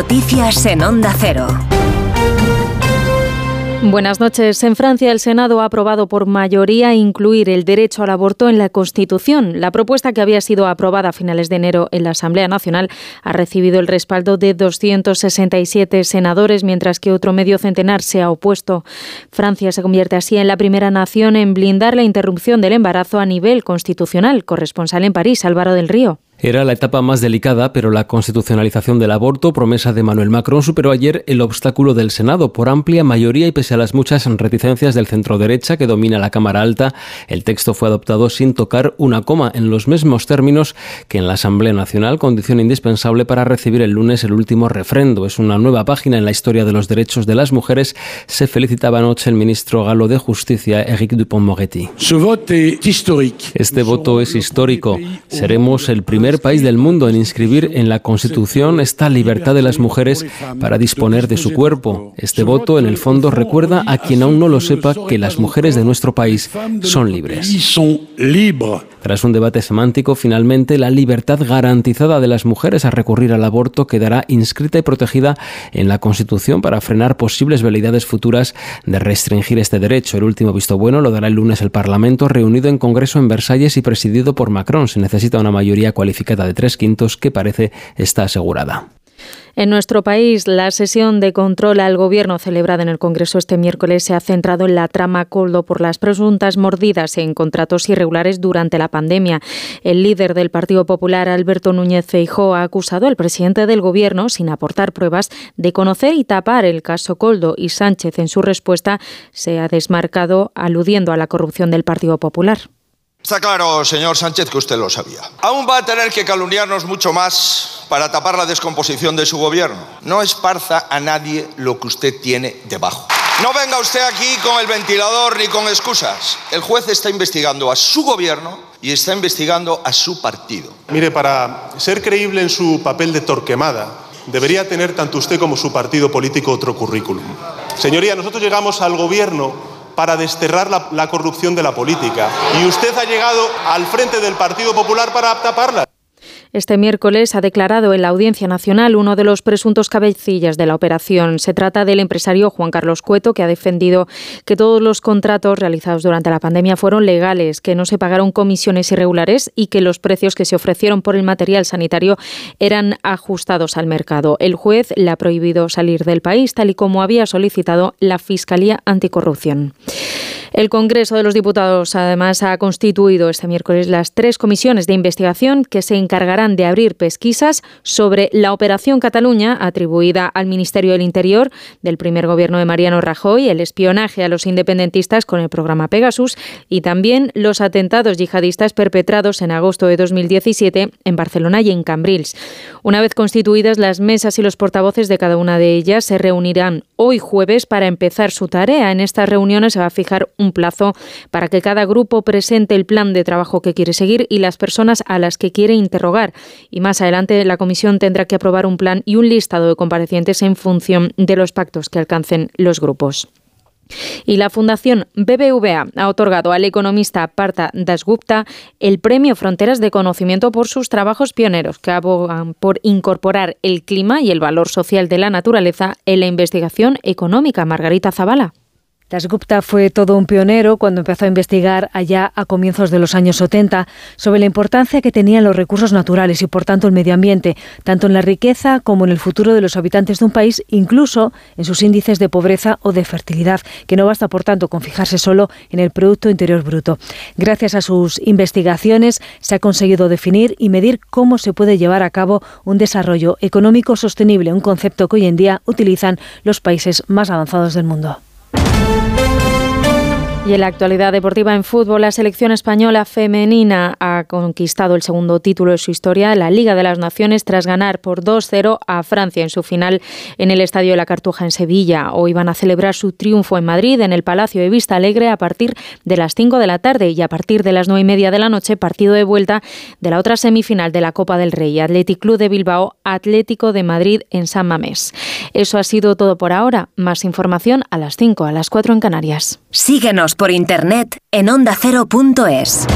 Noticias en Onda Cero. Buenas noches. En Francia, el Senado ha aprobado por mayoría incluir el derecho al aborto en la Constitución. La propuesta que había sido aprobada a finales de enero en la Asamblea Nacional ha recibido el respaldo de 267 senadores, mientras que otro medio centenar se ha opuesto. Francia se convierte así en la primera nación en blindar la interrupción del embarazo a nivel constitucional. Corresponsal en París, Álvaro del Río. Era la etapa más delicada, pero la constitucionalización del aborto, promesa de Manuel Macron, superó ayer el obstáculo del Senado por amplia mayoría y pese a las muchas reticencias del centro derecha que domina la Cámara Alta, el texto fue adoptado sin tocar una coma en los mismos términos que en la Asamblea Nacional, condición indispensable para recibir el lunes el último refrendo. Es una nueva página en la historia de los derechos de las mujeres, se felicitaba anoche el ministro galo de Justicia, Eric Dupont-Moretti. Este voto es histórico. Seremos el primer país del mundo en inscribir en la Constitución esta libertad de las mujeres para disponer de su cuerpo. Este voto, en el fondo, recuerda a quien aún no lo sepa que las mujeres de nuestro país son libres. Tras un debate semántico, finalmente la libertad garantizada de las mujeres a recurrir al aborto quedará inscrita y protegida en la Constitución para frenar posibles veleidades futuras de restringir este derecho. El último visto bueno lo dará el lunes el Parlamento, reunido en Congreso en Versalles y presidido por Macron. Se necesita una mayoría cualificada de tres quintos que parece está asegurada. En nuestro país, la sesión de control al Gobierno celebrada en el Congreso este miércoles se ha centrado en la trama Coldo por las presuntas mordidas en contratos irregulares durante la pandemia. El líder del Partido Popular, Alberto Núñez Feijóo, ha acusado al presidente del Gobierno, sin aportar pruebas, de conocer y tapar el caso Coldo y Sánchez, en su respuesta, se ha desmarcado aludiendo a la corrupción del Partido Popular. Está claro, señor Sánchez, que usted lo sabía. Aún va a tener que calumniarnos mucho más para tapar la descomposición de su gobierno. No esparza a nadie lo que usted tiene debajo. No venga usted aquí con el ventilador ni con excusas. El juez está investigando a su gobierno y está investigando a su partido. Mire, para ser creíble en su papel de torquemada, debería tener tanto usted como su partido político otro currículum. Señoría, nosotros llegamos al gobierno para desterrar la, corrupción de la política. Y usted ha llegado al frente del Partido Popular para taparla. Este miércoles ha declarado en la Audiencia Nacional uno de los presuntos cabecillas de la operación. Se trata del empresario Juan Carlos Cueto, que ha defendido que todos los contratos realizados durante la pandemia fueron legales, que no se pagaron comisiones irregulares y que los precios que se ofrecieron por el material sanitario eran ajustados al mercado. El juez le ha prohibido salir del país, tal y como había solicitado la Fiscalía Anticorrupción. El Congreso de los Diputados, además, ha constituido este miércoles las tres comisiones de investigación que se encargarán de abrir pesquisas sobre la Operación Cataluña, atribuida al Ministerio del Interior del primer gobierno de Mariano Rajoy, el espionaje a los independentistas con el programa Pegasus y también los atentados yihadistas perpetrados en agosto de 2017 en Barcelona y en Cambrils. Una vez constituidas las mesas y los portavoces de cada una de ellas se reunirán hoy jueves para empezar su tarea. En estas reuniones se va a fijar un plazo para que cada grupo presente el plan de trabajo que quiere seguir y las personas a las que quiere interrogar. Y más adelante la comisión tendrá que aprobar un plan y un listado de comparecientes en función de los pactos que alcancen los grupos. Y la Fundación BBVA ha otorgado al economista Partha Dasgupta el premio Fronteras de Conocimiento por sus trabajos pioneros que abogan por incorporar el clima y el valor social de la naturaleza en la investigación económica. Margarita Zavala. Dasgupta fue todo un pionero cuando empezó a investigar allá a comienzos de los años 70 sobre la importancia que tenían los recursos naturales y por tanto el medio ambiente, tanto en la riqueza como en el futuro de los habitantes de un país, incluso en sus índices de pobreza o de fertilidad, que no basta por tanto con fijarse solo en el Producto Interior Bruto. Gracias a sus investigaciones se ha conseguido definir y medir cómo se puede llevar a cabo un desarrollo económico sostenible, un concepto que hoy en día utilizan los países más avanzados del mundo. Música Y en la actualidad deportiva en fútbol, la selección española femenina ha conquistado el segundo título de su historia, la Liga de las Naciones, tras ganar por 2-0 a Francia en su final en el Estadio de la Cartuja en Sevilla. Hoy van a celebrar su triunfo en Madrid, en el Palacio de Vista Alegre, a partir de las 5 de la tarde y a partir de las 9 y media de la noche, partido de vuelta de la otra semifinal de la Copa del Rey, Athletic Club de Bilbao, Atlético de Madrid en San Mamés. Eso ha sido todo por ahora. Más información a las 5, a las 4 en Canarias. Síguenos por internet en ondacero.es.